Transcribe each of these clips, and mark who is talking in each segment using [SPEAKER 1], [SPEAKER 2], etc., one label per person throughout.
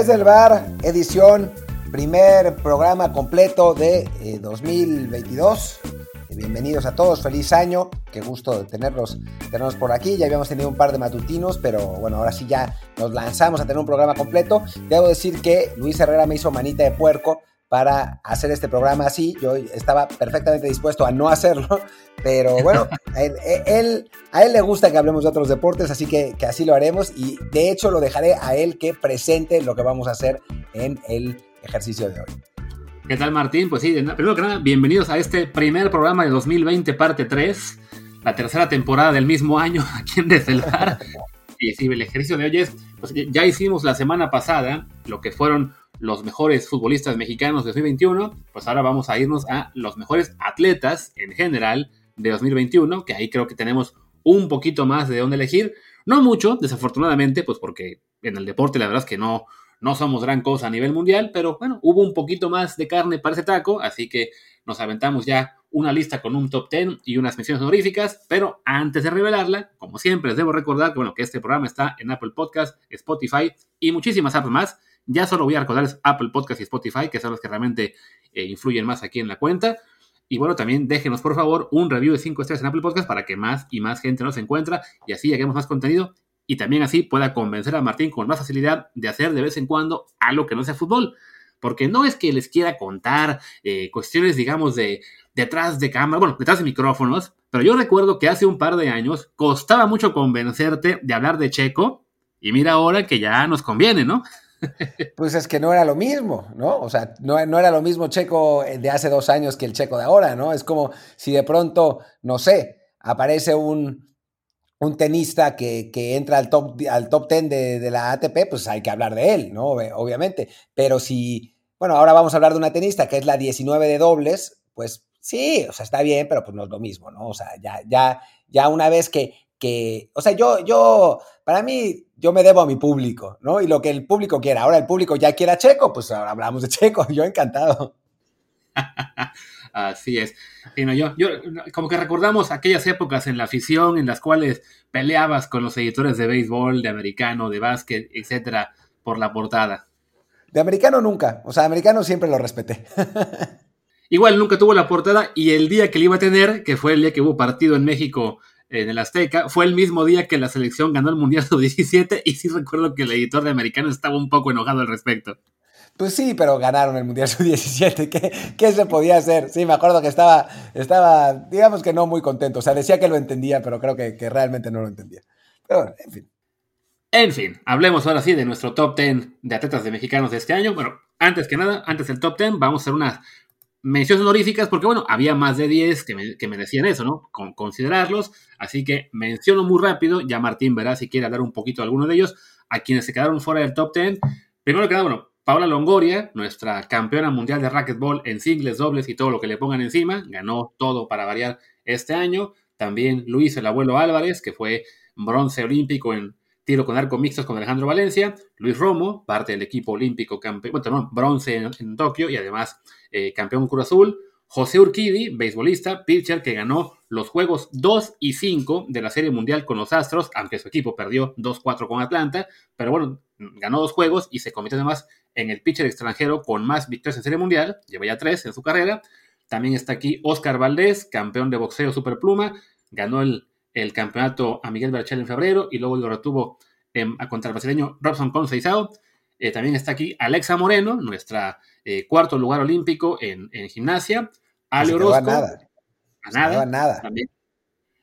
[SPEAKER 1] Desde el bar, edición, primer programa completo de 2022. Eh, bienvenidos a todos, feliz año, qué gusto tenerlos, tenerlos por aquí. Ya habíamos tenido un par de matutinos, pero bueno, ahora sí ya nos lanzamos a tener un programa completo. Debo decir que Luis Herrera me hizo manita de puerco para hacer este programa así. Yo estaba perfectamente dispuesto a no hacerlo, pero bueno, a él, a él, le gusta que hablemos de otros deportes, así que, que, así lo haremos y de hecho lo dejaré a él que presente lo que vamos a hacer en el ejercicio de hoy.
[SPEAKER 2] ¿Qué tal Martín? Pues sí, primero que nada, bienvenidos a este primer programa de 2020, parte 3, la tercera temporada del mismo año aquí en Decelvar. y sí, el ejercicio de hoy es, pues ya hicimos la semana pasada lo que fueron los mejores futbolistas mexicanos de 2021, pues ahora vamos a irnos a los mejores atletas en general de 2021, que ahí creo que tenemos un poquito más de dónde elegir. No mucho, desafortunadamente, pues porque en el deporte la verdad es que no, no somos gran cosa a nivel mundial, pero bueno, hubo un poquito más de carne para ese taco, así que nos aventamos ya una lista con un top 10 y unas menciones honoríficas, pero antes de revelarla, como siempre, les debo recordar que, bueno, que este programa está en Apple Podcast, Spotify y muchísimas apps más. Ya solo voy a recordarles Apple Podcast y Spotify, que son los que realmente eh, influyen más aquí en la cuenta. Y bueno, también déjenos por favor un review de 5 estrellas en Apple Podcast para que más y más gente nos encuentra y así lleguemos más contenido y también así pueda convencer a Martín con más facilidad de hacer de vez en cuando algo que no sea fútbol. Porque no es que les quiera contar eh, cuestiones, digamos, de detrás de cámara, bueno, detrás de micrófonos, pero yo recuerdo que hace un par de años costaba mucho convencerte de hablar de Checo y mira ahora que ya nos conviene, ¿no?
[SPEAKER 1] Pues es que no era lo mismo, ¿no? O sea, no, era lo mismo Checo de hace dos años que el Checo de ahora, ¿no? Es como si de pronto, no sé, aparece un, un tenista que, entra al top, al top 10 de, la ATP, pues hay que hablar de él, ¿no? Obviamente. Pero si, bueno, ahora vamos a hablar de una tenista que es la 19 de dobles, pues sí, o sea, está bien, pero pues no es lo mismo, ¿no? O sea, ya, ya, ya una vez que, que, o sea, yo, yo, para mí, yo me debo a mi público, ¿no? Y lo que el público quiera. Ahora el público ya quiere a Checo, pues ahora hablamos de Checo. Yo encantado.
[SPEAKER 2] Así es. yo, yo, como que recordamos aquellas épocas en la afición en las cuales peleabas con los editores de béisbol, de americano, de básquet, etcétera, por la portada.
[SPEAKER 1] De americano nunca. O sea, de americano siempre lo respeté.
[SPEAKER 2] Igual nunca tuvo la portada y el día que le iba a tener, que fue el día que hubo partido en México en el Azteca. Fue el mismo día que la selección ganó el Mundial Sub-17 y sí recuerdo que el editor de Americano estaba un poco enojado al respecto.
[SPEAKER 1] Pues sí, pero ganaron el Mundial Sub-17. ¿Qué, ¿Qué, se podía hacer? Sí, me acuerdo que estaba, estaba, digamos que no muy contento. O sea, decía que lo entendía, pero creo que, que realmente no lo entendía. Pero bueno, en fin.
[SPEAKER 2] En fin, hablemos ahora sí de nuestro top 10 de atletas de mexicanos de este año. Bueno, antes que nada, antes del top 10, vamos a hacer unas menciones honoríficas, porque bueno, había más de 10 que, me, que merecían eso, ¿no? Con considerarlos. Así que menciono muy rápido, ya Martín verá si quiere hablar un poquito de alguno de ellos, a quienes se quedaron fuera del top 10. Primero que nada, bueno, Paula Longoria, nuestra campeona mundial de racquetball en singles, dobles y todo lo que le pongan encima, ganó todo para variar este año. También Luis el abuelo Álvarez, que fue bronce olímpico en tiro con arco mixtos con Alejandro Valencia, Luis Romo, parte del equipo olímpico campeón, bueno, bronce en, Tokio y además eh, campeón Cruz Azul, José Urquidi, beisbolista, pitcher que ganó los juegos 2 y 5 de la Serie Mundial con los Astros, aunque su equipo perdió 2-4 con Atlanta, pero bueno, ganó dos juegos y se convirtió además en el pitcher extranjero con más victorias en Serie Mundial, lleva ya tres en su carrera. También está aquí Oscar Valdés, campeón de boxeo superpluma, ganó el el campeonato a Miguel Berchel en febrero y luego lo retuvo contra el brasileño Robson Conceizao. Eh, también está aquí Alexa Moreno, nuestra eh, cuarto lugar olímpico en, gimnasia. Ale Orozco. A nada. A nada. nada. También.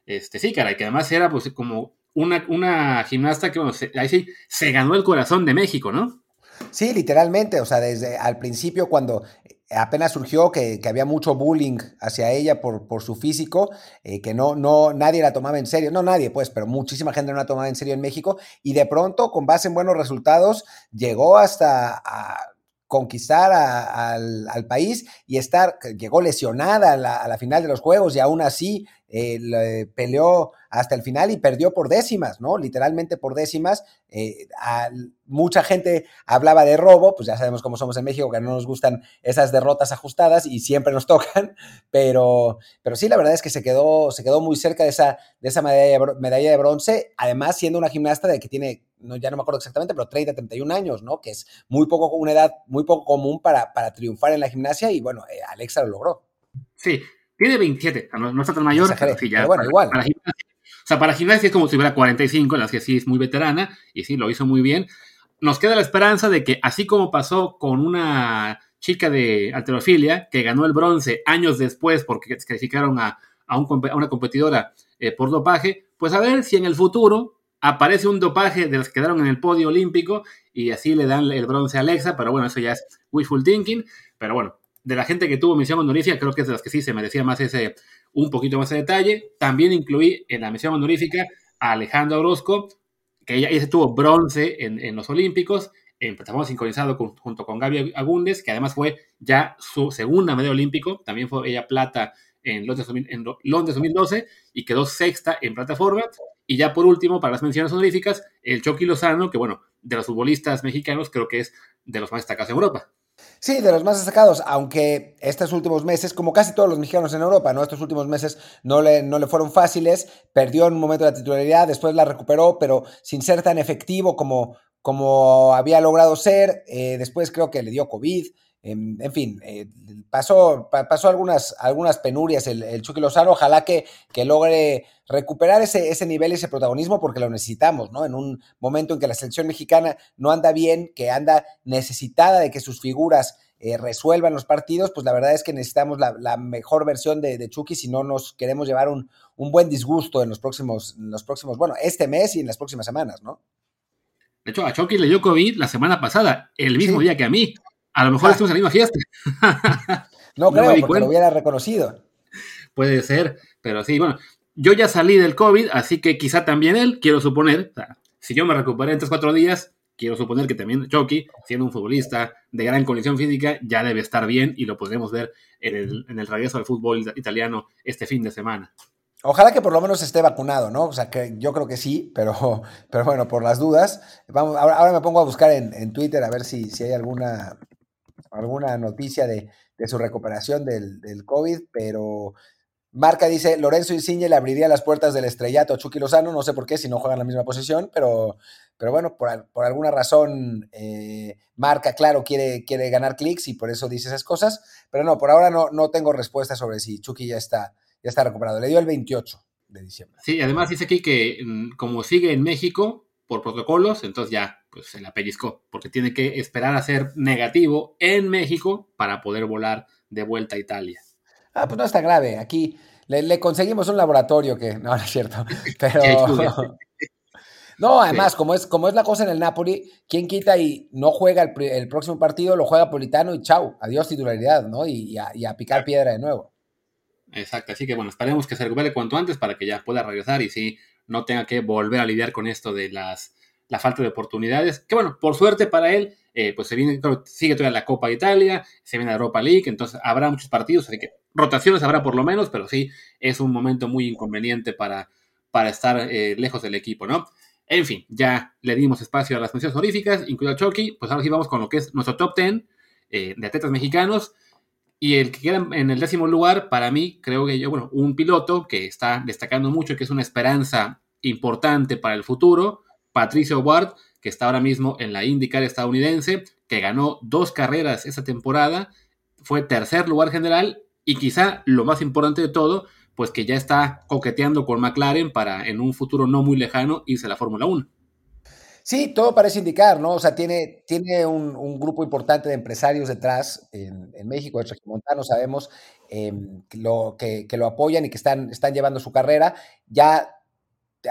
[SPEAKER 2] Este, sí, cara, que además era pues como una, una gimnasta que, bueno, ahí sí, se ganó el corazón de México, ¿no?
[SPEAKER 1] Sí, literalmente, o sea, desde al principio cuando apenas surgió que, había mucho bullying hacia ella por, por su físico, eh, que no, no, nadie la tomaba en serio, no nadie pues, pero muchísima gente no la tomaba en serio en México y de pronto, con base en buenos resultados, llegó hasta a conquistar al, país y estar, llegó lesionada a la, final de los Juegos y aún así eh, peleó hasta el final y perdió por décimas, ¿no? Literalmente por décimas. Eh, mucha gente hablaba de robo, pues ya sabemos cómo somos en México, que no nos gustan esas derrotas ajustadas y siempre nos tocan, pero, pero sí, la verdad es que se quedó, se quedó muy cerca de esa, de esa medalla, de bronce, además siendo una gimnasta de que tiene no, ya no me acuerdo exactamente, pero 30, 31 años, ¿no? Que es muy poco, una edad muy poco común para, para triunfar en la gimnasia y bueno, eh, Alexa lo logró.
[SPEAKER 2] Sí, tiene 27, no, está tan mayor, pero sí, ya.
[SPEAKER 1] bueno, igual.
[SPEAKER 2] o sea, para gimnasia es como si hubiera 45, en las que sí es muy veterana y sí, lo hizo muy bien. Nos queda la esperanza de que, así como pasó con una chica de alterofilia que ganó el bronce años después porque se calificaron a, a, una competidora eh, por dopaje, pues a ver si en el futuro aparece un dopaje de los que quedaron en el podio olímpico y así le dan el bronce a Alexa, pero bueno, eso ya es wishful thinking, pero bueno, de la gente que tuvo misión honorífica, creo que es de las que sí se merecía más ese, un poquito más de detalle. También incluí en la misión honorífica a Alejandro Orozco, que ella, ella tuvo bronce en, en los Olímpicos, en plataforma sincronizado junto con Gaby Agúndez, que además fue ya su segunda medalla olímpico, también fue ella plata en Londres, en Londres 2012 y quedó sexta en plataforma. Y ya por último, para las menciones honoríficas, el Chucky Lozano, que bueno, de los futbolistas mexicanos creo que es de los más destacados en Europa.
[SPEAKER 1] Sí, de los más destacados, aunque estos últimos meses, como casi todos los mexicanos en Europa, ¿no? Estos últimos meses no le, no le fueron fáciles, perdió en un momento la titularidad, después la recuperó, pero sin ser tan efectivo como, como había logrado ser. Eh, después creo que le dio COVID. En, fin, eh, pasó, pasó algunas, algunas penurias el, el, Chucky Lozano. Ojalá que, que logre recuperar ese, ese nivel, ese protagonismo, porque lo necesitamos, ¿no? En un momento en que la selección mexicana no anda bien, que anda necesitada de que sus figuras eh, resuelvan los partidos, pues la verdad es que necesitamos la, mejor versión de, de, Chucky si no nos queremos llevar un, un buen disgusto en los próximos, en los próximos, bueno, este mes y en las próximas semanas, ¿no?
[SPEAKER 2] De hecho, a Chucky le dio COVID la semana pasada, el mismo día que a mí. A lo mejor ah. estuvimos en la misma fiesta.
[SPEAKER 1] no, creo, porque lo hubiera reconocido.
[SPEAKER 2] Puede ser, pero sí, bueno, yo ya salí del COVID, así que quizá también él, quiero suponer, si yo me recuperé en 3-4 días, quiero suponer que también Chucky, siendo un futbolista de gran condición física, ya debe estar bien y lo podremos ver en el, en el regreso al fútbol italiano este fin de semana.
[SPEAKER 1] Ojalá que por lo menos esté vacunado, ¿no? O sea, que yo creo que sí, pero, pero bueno, por las dudas. Vamos, ahora, me pongo a buscar en, Twitter a ver si, si, hay alguna, alguna noticia de, su recuperación del, COVID, pero Marca dice, Lorenzo Insigne le abriría las puertas del estrellato a Chucky Lozano, no sé por qué, si no juegan la misma posición, pero, pero bueno, por, por alguna razón eh, Marca, claro, quiere, quiere ganar clics y por eso dice esas cosas, pero no, por ahora no, no tengo respuesta sobre si Chucky ya está ya está recuperado. Le dio el 28 de diciembre.
[SPEAKER 2] Sí, además dice aquí que mm, como sigue en México por protocolos, entonces ya pues se la pellizcó, porque tiene que esperar a ser negativo en México para poder volar de vuelta a Italia.
[SPEAKER 1] Ah, pues no está grave. Aquí le, conseguimos un laboratorio que. No, no es cierto. Pero. no, además, como, es, como es la cosa en el Napoli, ¿quién quita y no juega el, próximo partido? Lo juega Politano y chau. Adiós titularidad, ¿no? Y, y a picar piedra de nuevo.
[SPEAKER 2] Exacto, así que bueno, esperemos que se recupere cuanto antes para que ya pueda regresar y sí no tenga que volver a lidiar con esto de las la falta de oportunidades. Que bueno, por suerte para él, eh, pues se viene, sigue todavía la Copa de Italia, se viene la Europa League, entonces habrá muchos partidos, así que rotaciones habrá por lo menos, pero sí es un momento muy inconveniente para, para estar eh, lejos del equipo, ¿no? En fin, ya le dimos espacio a las menciones honoríficas, incluido a Chucky, pues ahora sí vamos con lo que es nuestro top 10 eh, de atletas mexicanos. Y el que queda en el décimo lugar, para mí, creo que yo, bueno, un piloto que está destacando mucho, que es una esperanza importante para el futuro, Patricio Ward, que está ahora mismo en la IndyCar estadounidense, que ganó dos carreras esta temporada, fue tercer lugar general y quizá lo más importante de todo, pues que ya está coqueteando con McLaren para en un futuro no muy lejano irse a la Fórmula 1.
[SPEAKER 1] Sí, todo parece indicar, ¿no? O sea, tiene, tiene un, grupo importante de empresarios detrás en, México, de Montano, sabemos em, que, lo, que, lo apoyan y que están, están llevando su carrera. Ya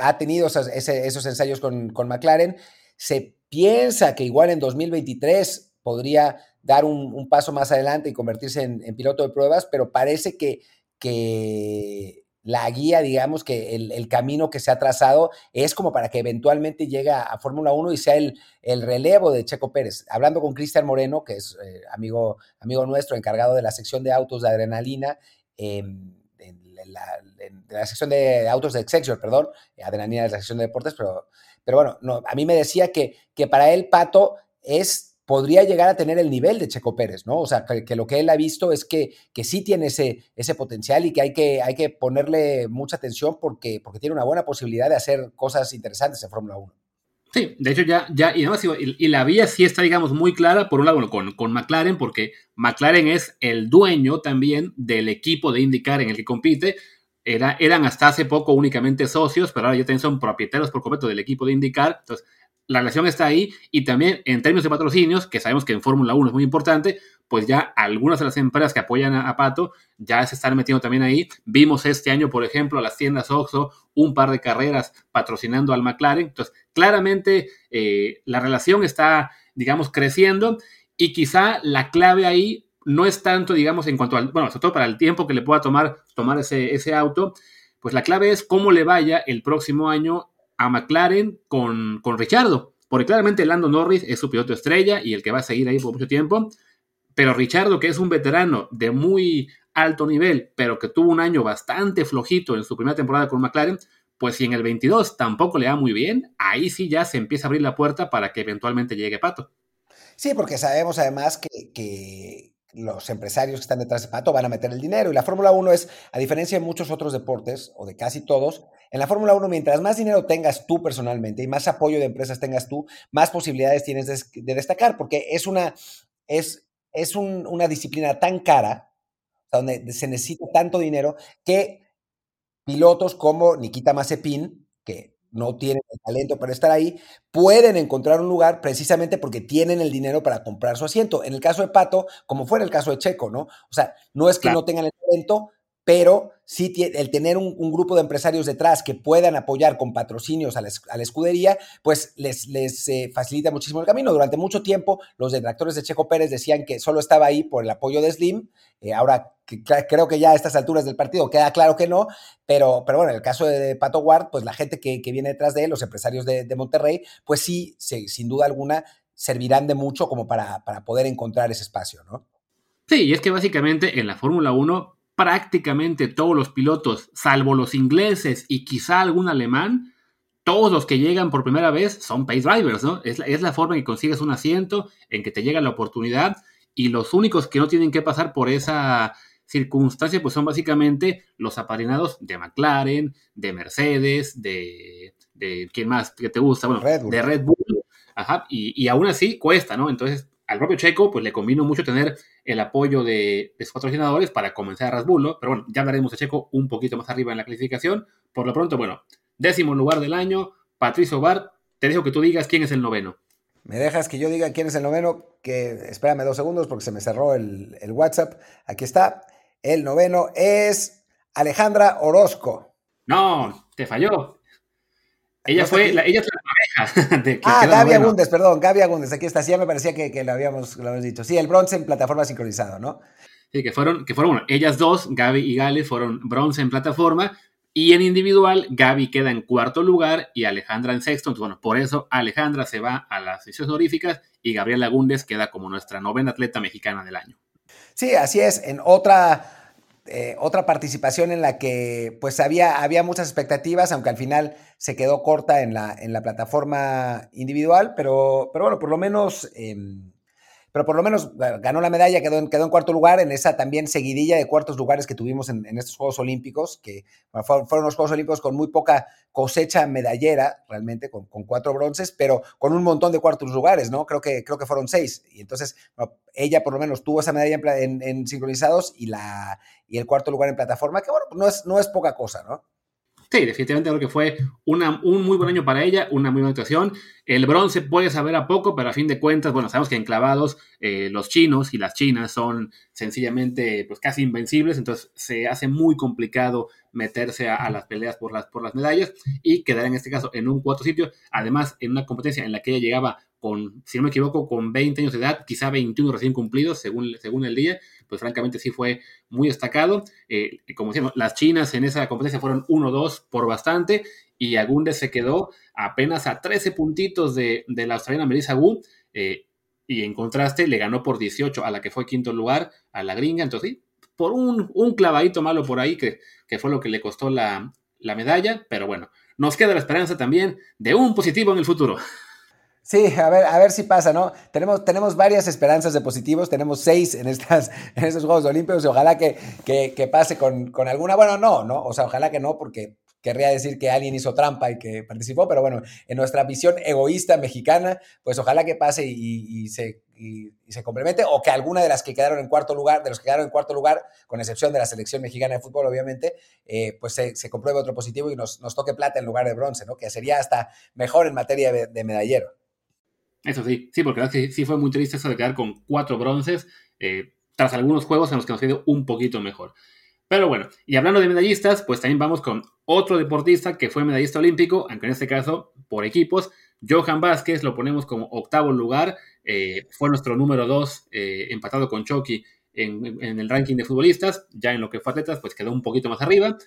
[SPEAKER 1] ha tenido esos, esos ensayos con, McLaren. Se piensa que igual en 2023 podría dar un, paso más adelante y convertirse en, en, piloto de pruebas, pero parece que, que la guía, digamos, que el, camino que se ha trazado es como para que eventualmente llegue a, Fórmula 1 y sea el, el, relevo de Checo Pérez. Hablando con Cristian Moreno, que es eh, amigo, amigo nuestro, encargado de la sección de autos de adrenalina, en, la, sección de autos de Excelsior, perdón, adrenalina es la sección de deportes, pero, pero bueno, no, a mí me decía que, que para él Pato es podría llegar a tener el nivel de Checo Pérez, ¿no? O sea, que, lo que él ha visto es que, que sí tiene ese, ese potencial y que hay, que hay que ponerle mucha atención porque, porque tiene una buena posibilidad de hacer cosas interesantes en Fórmula 1.
[SPEAKER 2] Sí, de hecho ya, ya y, además, y, la vía sí está, digamos, muy clara, por un lado, con, con McLaren, porque McLaren es el dueño también del equipo de IndyCar en el que compite, era, eran hasta hace poco únicamente socios, pero ahora ya también son propietarios por completo del equipo de IndyCar, entonces la relación está ahí y también en términos de patrocinios, que sabemos que en Fórmula 1 es muy importante, pues ya algunas de las empresas que apoyan a, Pato ya se están metiendo también ahí. Vimos este año, por ejemplo, a las tiendas Oxxo un par de carreras patrocinando al McLaren. Entonces, claramente eh, la relación está, digamos, creciendo y quizá la clave ahí no es tanto, digamos, en cuanto al, bueno, sobre todo para el tiempo que le pueda tomar tomar ese, ese auto, pues la clave es cómo le vaya el próximo año a McLaren con, con Richardo. Porque claramente Lando Norris es su piloto estrella y el que va a seguir ahí por mucho tiempo. Pero Richardo, que es un veterano de muy alto nivel, pero que tuvo un año bastante flojito en su primera temporada con McLaren, pues si en el 22 tampoco le va muy bien, ahí sí ya se empieza a abrir la puerta para que eventualmente llegue Pato.
[SPEAKER 1] Sí, porque sabemos además que, que los empresarios que están detrás de Pato van a meter el dinero. Y la Fórmula 1 es, a diferencia de muchos otros deportes, o de casi todos, en la Fórmula 1, mientras más dinero tengas tú personalmente y más apoyo de empresas tengas tú, más posibilidades tienes de, destacar, porque es una, es, es una disciplina tan cara, donde se necesita tanto dinero, que pilotos como Nikita Mazepin, que no tienen el talento para estar ahí, pueden encontrar un lugar precisamente porque tienen el dinero para comprar su asiento. En el caso de Pato, como fue en el caso de Checo, ¿no? O sea, no es que no tengan el talento, pero sí el tener un, grupo de empresarios detrás que puedan apoyar con patrocinios a la, escudería, pues les, les eh, facilita muchísimo el camino. Durante mucho tiempo, los detractores de Checo Pérez decían que solo estaba ahí por el apoyo de Slim. Eh, ahora creo que ya a estas alturas del partido queda claro que no, pero, pero bueno, en el caso de Pato Ward, pues la gente que, viene detrás de él, los empresarios de, Monterrey, pues sí, sin duda alguna, servirán de mucho como para, para poder encontrar ese espacio, ¿no?
[SPEAKER 2] Sí, y es que básicamente en la Fórmula 1 prácticamente todos los pilotos, salvo los ingleses y quizá algún alemán, todos los que llegan por primera vez son pace drivers, ¿no? Es la, es la forma en que consigues un asiento, en que te llega la oportunidad, y los únicos que no tienen que pasar por esa circunstancia, pues son básicamente los apadrinados de McLaren, de Mercedes, de, de ¿quién más que te gusta? Bueno, de Red Bull. Ajá, y, y aún así cuesta, ¿no? Entonces, al propio Checo, pues le convino mucho tener el apoyo de, sus patrocinadores para comenzar a Rasbulo, pero bueno, ya hablaremos de Checo un poquito más arriba en la clasificación. Por lo pronto, bueno, décimo lugar del año, Patricio Bar, te dejo que tú digas quién es el noveno.
[SPEAKER 1] Me dejas que yo diga quién es el noveno, que espérame dos segundos porque se me cerró el, el WhatsApp. Aquí está. El noveno es Alejandra Orozco.
[SPEAKER 2] No, te falló. Ella fue, la, ella es la pareja.
[SPEAKER 1] De, que ah, Gaby Agundes, perdón, Gaby Agundes, aquí está. Sí, ya me parecía que, que lo, habíamos, lo habíamos dicho. Sí, el bronce en plataforma sincronizado, ¿no?
[SPEAKER 2] Sí, que fueron, que fueron, bueno, ellas dos, Gaby y Gale, fueron bronce en plataforma. Y en individual, Gaby queda en cuarto lugar y Alejandra en sexto. Entonces, bueno, por eso Alejandra se va a las sesiones honoríficas y Gabriela Agundes queda como nuestra novena atleta mexicana del año.
[SPEAKER 1] Sí, así es. En otra eh, otra participación en la que pues había, había muchas expectativas, aunque al final se quedó corta en la, en la plataforma individual, pero, pero bueno, por lo menos em, pero por lo menos ganó la medalla, quedó en, quedó en cuarto lugar en esa también seguidilla de cuartos lugares que tuvimos en, estos Juegos Olímpicos, que fueron, los Juegos Olímpicos con muy poca cosecha medallera, realmente, con, cuatro bronces, pero con un montón de cuartos lugares, ¿no? Creo que, creo que fueron seis. Y entonces, ella por lo menos tuvo esa medalla en, en, sincronizados y, la, y el cuarto lugar en plataforma, que bueno, no es, no es poca cosa, ¿no?
[SPEAKER 2] Sí, definitivamente creo que fue un muy buen año para ella, una muy buena actuación. El bronce puede saber a poco, pero a fin de cuentas, bueno, sabemos que enclavados eh, los chinos y las chinas son sencillamente pues casi invencibles, entonces se hace muy complicado meterse a, las peleas por las, por las medallas y quedar en este caso en un cuarto sitio, además en una competencia en la que ella llegaba si no me equivoco, con 20 años de edad, quizá 21 recién cumplidos según, según el día, pues francamente sí fue muy destacado. Eh, como decíamos, las chinas en esa competencia fueron 1-2 por bastante y Agunde se quedó apenas a 13 puntitos de, la australiana Melissa Wu. Eh, y en contraste le ganó por 18 a la que fue quinto lugar, a la gringa. Entonces, sí, por un, un clavadito malo por ahí, que, que fue lo que le costó la, la medalla. Pero bueno, nos queda la esperanza también de un positivo en el futuro.
[SPEAKER 1] Sí, a ver, a ver si pasa, ¿no? Tenemos, tenemos varias esperanzas de positivos, tenemos seis en, estas, en estos Juegos Olímpicos y ojalá que, que, pase con, con, alguna. Bueno, no, ¿no? O sea, ojalá que no, porque querría decir que alguien hizo trampa y que participó, pero bueno, en nuestra visión egoísta mexicana, pues ojalá que pase y, se, se complemente, o que alguna de las que quedaron en cuarto lugar, de los que quedaron en cuarto lugar, con excepción de la selección mexicana de fútbol, obviamente, eh, pues se, compruebe otro positivo y nos, toque plata en lugar de bronce, ¿no? Que sería hasta mejor en materia de, medallero.
[SPEAKER 2] Eso sí, sí, porque sí fue muy triste eso de quedar con cuatro bronces, eh, tras algunos juegos en los que nos ha ido un poquito mejor. Pero bueno, y hablando de medallistas, pues también vamos con otro deportista que fue medallista olímpico, aunque en este caso por equipos. Johan Vázquez lo ponemos como octavo lugar, eh, fue nuestro número dos, eh, empatado con Chucky en, el ranking de futbolistas, ya en lo que fue atletas, pues quedó un poquito más arriba.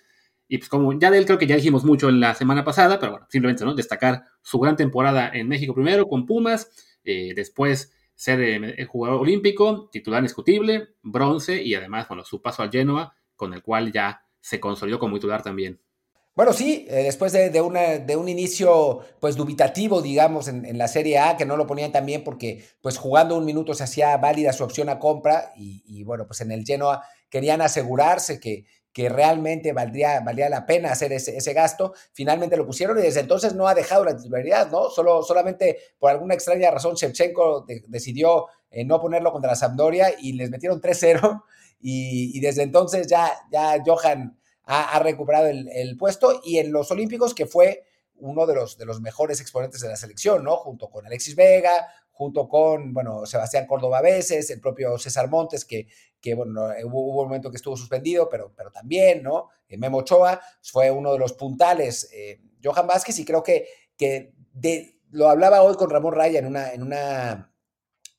[SPEAKER 2] Y pues como ya de él creo que ya dijimos mucho en la semana pasada, pero bueno, simplemente ¿no? destacar su gran temporada en México primero con Pumas, eh, después ser el jugador olímpico, titular indiscutible, bronce y además, bueno, su paso al Genoa con el cual ya se consolidó como titular también.
[SPEAKER 1] Bueno, sí, eh, después de, de, un inicio pues dubitativo, digamos, en, la Serie A, que no lo ponían tan bien porque pues jugando un minuto se hacía válida su opción a compra y, bueno, pues en el Genoa querían asegurarse que, que realmente valdría, valía la pena hacer ese, gasto. Finalmente lo pusieron y desde entonces no ha dejado la titularidad, ¿no? Solo, solamente por alguna extraña razón Shevchenko decidió eh, no ponerlo contra la Sampdoria y les metieron 3-0 y, desde entonces ya, ya Johan ha, recuperado el, puesto y en los Olímpicos que fue uno de los, de los mejores exponentes de la selección, ¿no? Junto con Alexis Vega, junto con, bueno, Sebastián Córdoba veces, el propio César Montes, que, que bueno, hubo, un momento que estuvo suspendido, pero, pero también, ¿no? Eh, Memo Ochoa fue uno de los puntales, eh, Johan Vázquez, y creo que, que de, lo hablaba hoy con Ramón Raya en una, en una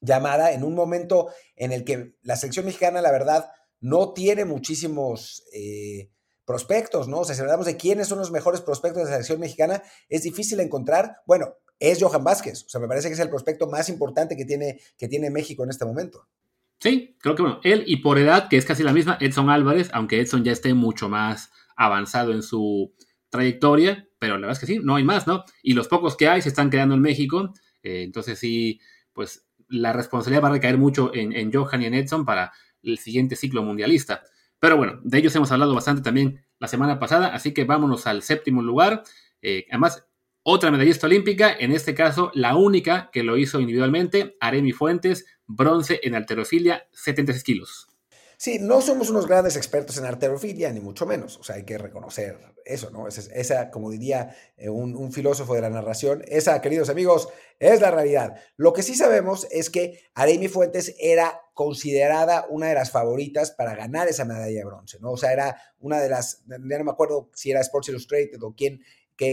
[SPEAKER 1] llamada en un momento en el que la selección mexicana, la verdad, no tiene muchísimos eh, prospectos, ¿no? O sea, si hablamos de quiénes son los mejores prospectos de la selección mexicana, es difícil encontrar. Bueno, es Johan Vázquez. O sea, me parece que es el prospecto más importante que tiene, que tiene México en este momento.
[SPEAKER 2] Sí, creo que bueno, él y por edad, que es casi la misma, Edson Álvarez, aunque Edson ya esté mucho más avanzado en su trayectoria, pero la verdad es que sí, no hay más, ¿no? Y los pocos que hay se están quedando en México, eh, entonces sí, pues la responsabilidad va a recaer mucho en, Johan y en Edson para el siguiente ciclo mundialista. Pero bueno, de ellos hemos hablado bastante también la semana pasada, así que vámonos al séptimo lugar. Eh, además, otra medallista olímpica, en este caso la única que lo hizo individualmente, Aremi Fuentes, bronce en alterofilia, 76 kilos.
[SPEAKER 1] Sí, no somos unos grandes expertos en arterofilia, ni mucho menos. O sea, hay que reconocer eso, ¿no? Esa, como diría eh, un, filósofo de la narración, esa, queridos amigos, es la realidad. Lo que sí sabemos es que Aremi Fuentes era considerada una de las favoritas para ganar esa medalla de bronce, ¿no? O sea, era una de las, ya no me acuerdo si era Sports Illustrated o quién,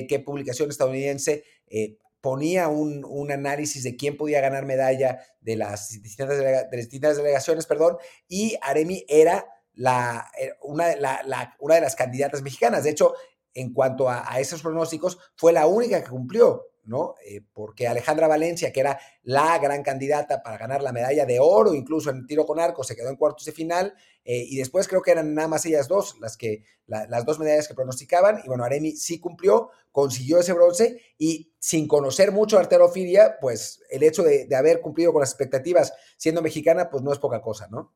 [SPEAKER 1] qué, publicación estadounidense eh, ponía un, análisis de quién podía ganar medalla de las distintas, delegaciones, perdón, y Aremi era eh, una, de las candidatas mexicanas. De hecho, en cuanto a, esos pronósticos, fue la única que cumplió. ¿No? Eh, porque Alejandra Valencia, que era la gran candidata para ganar la medalla de oro, incluso en tiro con arco, se quedó en cuartos de final, eh, y después creo que eran nada más ellas dos las que, las dos medallas que pronosticaban, y bueno, Aremi sí cumplió, consiguió ese bronce, y sin conocer mucho arterofilia, pues el hecho de, haber cumplido con las expectativas siendo mexicana, pues no es poca cosa, ¿no?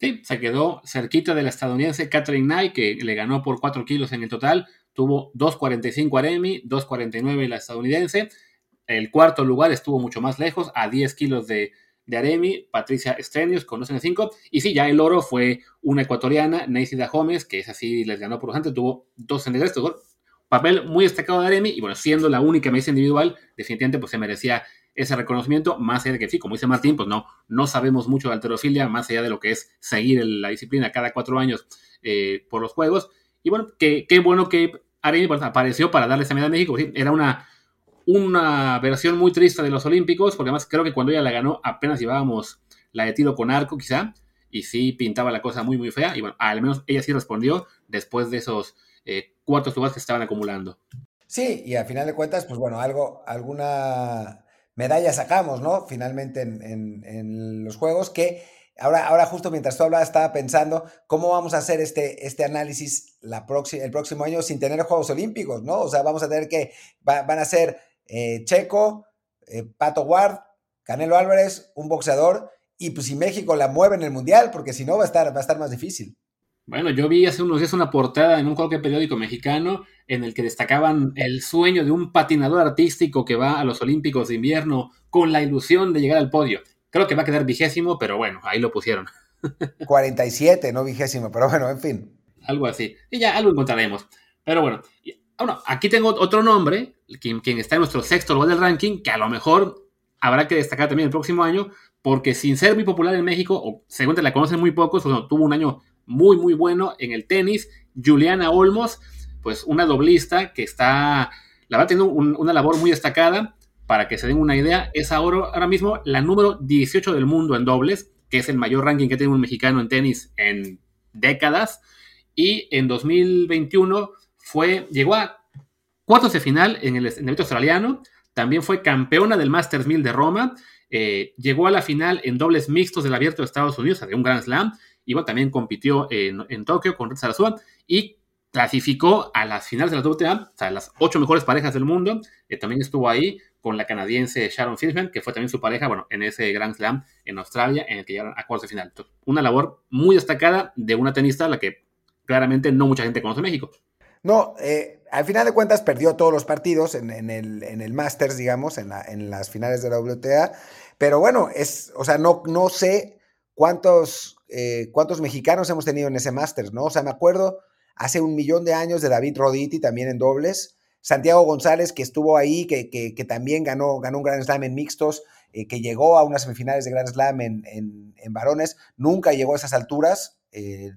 [SPEAKER 2] Sí, se quedó cerquita de la estadounidense Catherine Knight, que le ganó por 4 kilos en el total, tuvo 2.45 Aremi, 2.49 la estadounidense. El cuarto lugar estuvo mucho más lejos, a 10 kilos de, de Aremi, Patricia Estrenius con 2.5. Y sí, ya el oro fue una ecuatoriana, Neisida Gómez, que es así, les ganó por bastante, tuvo 2.63, tuvo papel muy destacado de Aremi, y bueno, siendo la única medalla individual, definitivamente pues se merecía ese reconocimiento, más allá de que sí, como dice Martín, pues no, no sabemos mucho de alterofilia, más allá de lo que es seguir la disciplina cada cuatro años eh, por los Juegos. Y bueno, qué bueno que Aremi pues, apareció para darle esa medalla a México. era una, una versión muy triste de los Olímpicos, porque además creo que cuando ella la ganó apenas llevábamos la de tiro con arco, quizá, y sí pintaba la cosa muy, muy fea. Y bueno, al menos ella sí respondió después de esos eh, cuartos lugares que estaban acumulando.
[SPEAKER 1] Sí, y al final de cuentas, pues bueno, algo, alguna medalla sacamos, ¿no? Finalmente en, los Juegos, que Ahora, ahora justo mientras tú hablabas, estaba pensando cómo vamos a hacer este, este análisis la el próximo año sin tener Juegos Olímpicos, ¿no? O sea, vamos a tener que, van a ser eh, Checo, eh, Pato Ward, Canelo Álvarez, un boxeador, y pues si México la mueve en el Mundial, porque si no va a estar, va a estar más difícil.
[SPEAKER 2] Bueno, yo vi hace unos días una portada en un cualquier periódico mexicano en el que destacaban el sueño de un patinador artístico que va a los Olímpicos de invierno con la ilusión de llegar al podio. Creo que va a quedar vigésimo, pero bueno, ahí lo pusieron.
[SPEAKER 1] 47, no vigésimo, pero bueno, en fin.
[SPEAKER 2] Algo así. Y ya algo encontraremos. Pero bueno, bueno aquí tengo otro nombre, quien, quien está en nuestro sexto lugar del ranking, que a lo mejor habrá que destacar también el próximo año, porque sin ser muy popular en México, o según te la conocen muy pocos, tuvo un año muy, muy bueno en el tenis. Juliana Olmos, pues una doblista que está, la verdad, teniendo una labor muy destacada. Para que se den una idea, es ahora, mismo la número 18 del mundo en dobles, que es el mayor ranking que tiene un mexicano en tenis en décadas. Y en 2021 fue, llegó a cuartos de final en el, en australiano. También fue campeona del Masters 1000 de Roma. Eh, llegó a la final en dobles mixtos del Abierto de Estados Unidos, de un Grand Slam. Bueno, también compitió en, Tokio con Red Sarasua y clasificó a las finales de la WTA, o sea, las ocho mejores parejas del mundo. Eh, también estuvo ahí con la canadiense Sharon Fishman, que fue también su pareja, bueno, en ese Grand Slam en Australia, en el que llegaron a cuartos de final. una labor muy destacada de una tenista a la que claramente no mucha gente conoce en México.
[SPEAKER 1] No, eh, al final de cuentas perdió todos los partidos en, el, en el Masters, digamos, en, en, las finales de la WTA. Pero bueno, es, o sea, no, no sé cuántos, eh, cuántos mexicanos hemos tenido en ese Masters, ¿no? O sea, me acuerdo hace un millón de años de David Roditi también en dobles. Santiago González, que estuvo ahí, que, que, también ganó, ganó un Grand Slam en mixtos, eh, que llegó a unas semifinales de Grand Slam en, en, varones, nunca llegó a esas alturas, eh,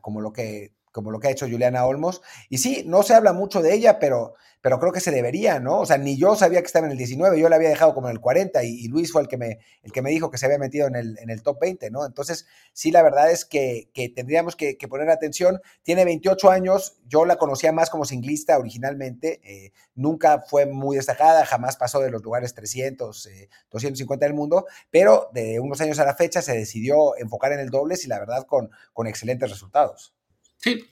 [SPEAKER 1] como, lo que, como lo que ha hecho Juliana Olmos. Y sí, no se habla mucho de ella, pero pero creo que se debería, ¿no? O sea, ni yo sabía que estaba en el 19, yo la había dejado como en el 40 y, Luis fue el que, me, el que me dijo que se había metido en el, en el top 20, ¿no? Entonces, sí, la verdad es que, tendríamos que, poner atención. Tiene 28 años, yo la conocía más como singlista originalmente, eh, nunca fue muy destacada, jamás pasó de los lugares 300, 250 del mundo, pero de unos años a la fecha se decidió enfocar en el dobles y la verdad con, con excelentes resultados.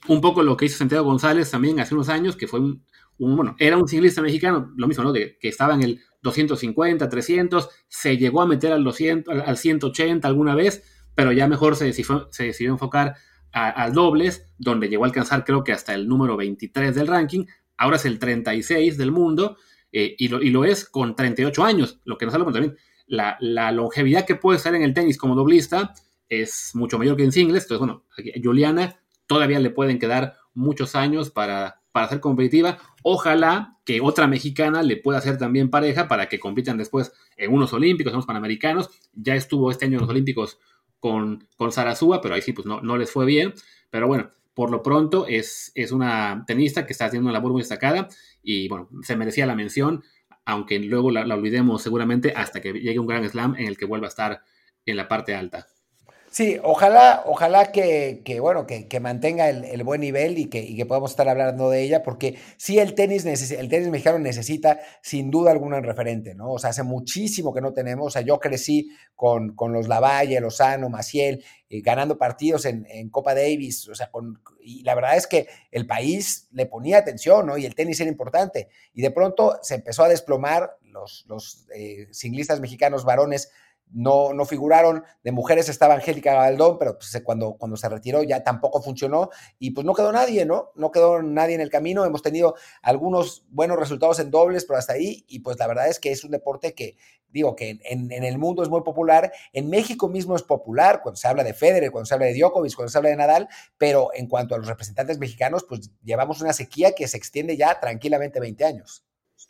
[SPEAKER 2] Un poco lo que hizo Santiago González también hace unos años, que fue un, bueno, era un ciclista mexicano, lo mismo, ¿no? De, que estaba en el 250, 300, se llegó a meter al, 200, al 180 alguna vez, pero ya mejor se decidió, se decidió enfocar al dobles, donde llegó a alcanzar creo que hasta el número 23 del ranking, ahora es el 36 del mundo, eh, y, lo, y, lo, es con 38 años, lo que nos habla también. La, la, longevidad que puede estar en el tenis como doblista es mucho mayor que en singles, entonces bueno, Juliana todavía le pueden quedar muchos años para, para ser competitiva. Ojalá que otra mexicana le pueda hacer también pareja para que compitan después en unos olímpicos, en unos panamericanos. Ya estuvo este año en los olímpicos con, con pero ahí sí, pues no, no les fue bien. Pero bueno, por lo pronto es, es una tenista que está haciendo una labor muy destacada y bueno, se merecía la mención, aunque luego la olvidemos seguramente hasta que llegue un gran slam en el que vuelva a estar en la parte alta.
[SPEAKER 1] Sí, ojalá, ojalá que, bueno, que, mantenga el, buen nivel y que, y que, podamos estar hablando de ella, porque sí el tenis, el tenis mexicano necesita sin duda alguna un referente, ¿no? O sea, hace muchísimo que no tenemos, o sea, yo crecí con, con los Lavalle, Lozano, Maciel, eh, ganando partidos en, Copa Davis, o sea, con, y la verdad es que el país le ponía atención, ¿no? Y el tenis era importante, y de pronto se empezó a desplomar, los, los eh, ciclistas mexicanos varones no, no figuraron. De mujeres estaba Angélica Galdón, pero pues, cuando, cuando se retiró ya tampoco funcionó y pues no quedó nadie, ¿no? No quedó nadie en el camino. Hemos tenido algunos buenos resultados en dobles, pero hasta ahí. Y pues la verdad es que es un deporte que, digo, que en, el mundo es muy popular. En México mismo es popular cuando se habla de Federer, cuando se habla de Djokovic, cuando se habla de Nadal, pero en cuanto a los representantes mexicanos, pues llevamos una sequía que se extiende ya tranquilamente 20 años.